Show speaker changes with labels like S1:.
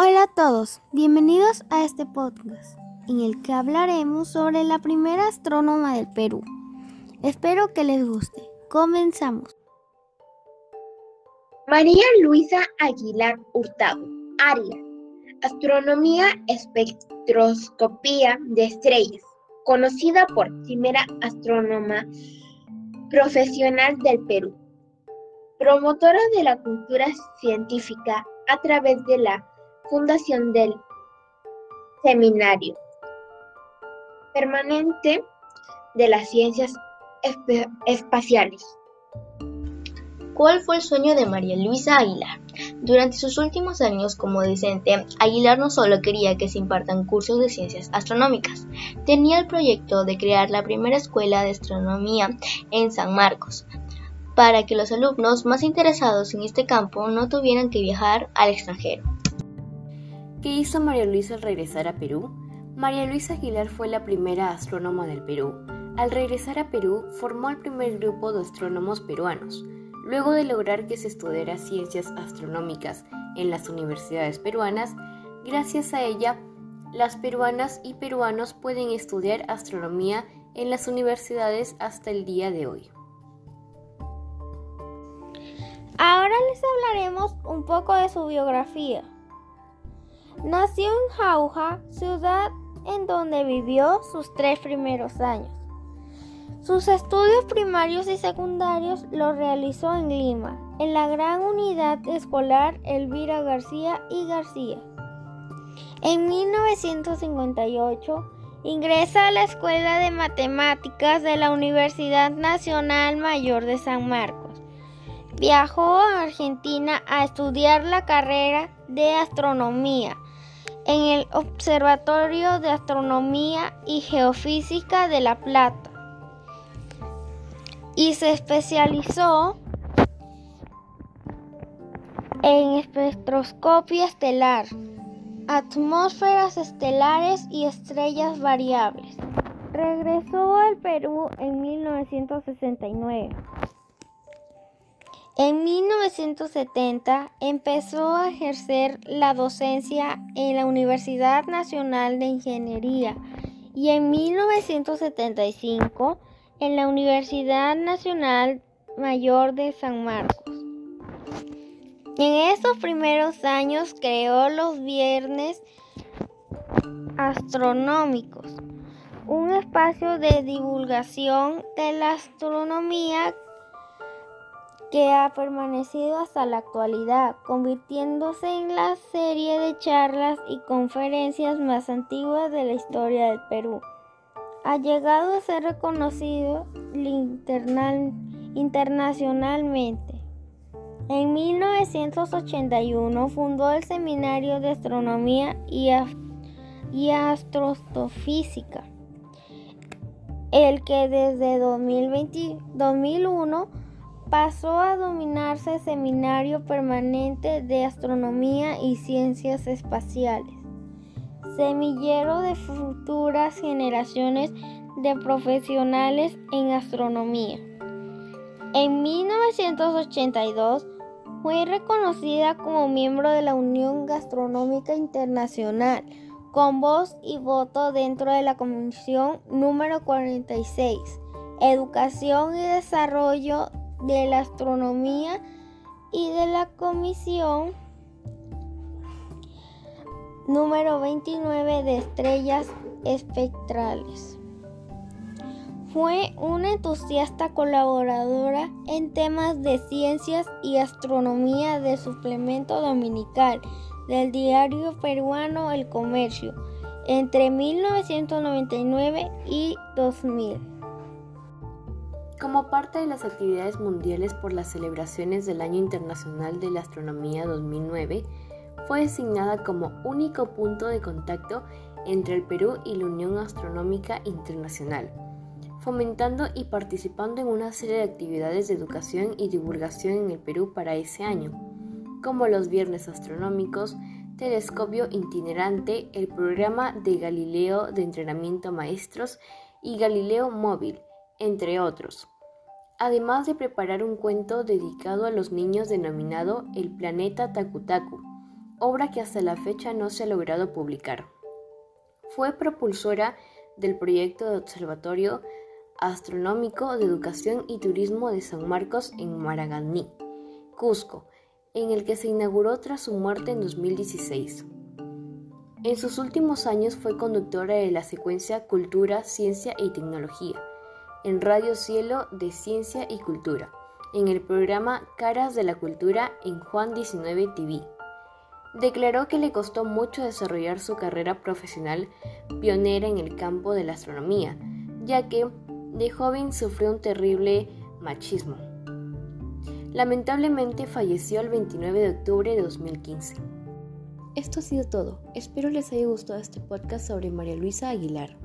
S1: Hola a todos, bienvenidos a este podcast en el que hablaremos sobre la primera astrónoma del Perú. Espero que les guste. Comenzamos.
S2: María Luisa Aguilar Hurtado, ARIA, Astronomía Espectroscopía de Estrellas, conocida por primera astrónoma profesional del Perú, promotora de la cultura científica a través de la fundación del Seminario Permanente de las Ciencias Espaciales.
S3: ¿Cuál fue el sueño de María Luisa Aguilar? Durante sus últimos años como docente, Aguilar no solo quería que se impartan cursos de ciencias astronómicas, tenía el proyecto de crear la primera escuela de astronomía en San Marcos, para que los alumnos más interesados en este campo no tuvieran que viajar al extranjero.
S4: ¿Qué hizo María Luisa al regresar a Perú? María Luisa Aguilar fue la primera astrónoma del Perú. Al regresar a Perú, formó el primer grupo de astrónomos peruanos. Luego de lograr que se estudiara ciencias astronómicas en las universidades peruanas, gracias a ella, las peruanas y peruanos pueden estudiar astronomía en las universidades hasta el día de hoy.
S1: Ahora les hablaremos un poco de su biografía. Nació en Jauja, ciudad en donde vivió sus tres primeros años. Sus estudios primarios y secundarios los realizó en Lima, en la Gran Unidad Escolar Elvira García y García. En 1958 ingresa a la Escuela de Matemáticas de la Universidad Nacional Mayor de San Marcos. Viajó a Argentina a estudiar la carrera de astronomía en el Observatorio de Astronomía y Geofísica de La Plata y se especializó en espectroscopia estelar, atmósferas estelares y estrellas variables. Regresó al Perú en 1969. En 1970 empezó a ejercer la docencia en la Universidad Nacional de Ingeniería y en 1975 en la Universidad Nacional Mayor de San Marcos. En esos primeros años creó los Viernes Astronómicos, un espacio de divulgación de la astronomía que ha permanecido hasta la actualidad, convirtiéndose en la serie de charlas y conferencias más antiguas de la historia del Perú. Ha llegado a ser reconocido internacionalmente. En 1981 fundó el Seminario de Astronomía y, Astrofísica, el que desde 2001 pasó a dominarse Seminario Permanente de Astronomía y Ciencias Espaciales, semillero de futuras generaciones de profesionales en astronomía. En 1982 fue reconocida como miembro de la Unión Gastronómica Internacional, con voz y voto dentro de la Comisión número 46, Educación y Desarrollo de la Astronomía y de la Comisión número 29 de Estrellas Espectrales. Fue una entusiasta colaboradora en temas de ciencias y astronomía de suplemento dominical del diario peruano El Comercio entre 1999 y 2000.
S4: Como parte de las actividades mundiales por las celebraciones del Año Internacional de la Astronomía 2009, fue designada como único punto de contacto entre el Perú y la Unión Astronómica Internacional, fomentando y participando en una serie de actividades de educación y divulgación en el Perú para ese año, como los Viernes Astronómicos, Telescopio Itinerante, el programa de Galileo de entrenamiento maestros y Galileo Móvil, entre otros. Además de preparar un cuento dedicado a los niños denominado El planeta Takutaku, obra que hasta la fecha no se ha logrado publicar. Fue propulsora del proyecto de Observatorio Astronómico de Educación y Turismo de San Marcos en Maraganí, Cusco, en el que se inauguró tras su muerte en 2016. En sus últimos años fue conductora de la secuencia Cultura, Ciencia y Tecnología, en Radio Cielo de Ciencia y Cultura, en el programa Caras de la Cultura en Juan 19 TV. Declaró que le costó mucho desarrollar su carrera profesional pionera en el campo de la astronomía, ya que de joven sufrió un terrible machismo. Lamentablemente falleció el 29 de octubre de 2015. Esto ha sido todo. Espero les haya gustado este podcast sobre María Luisa Aguilar.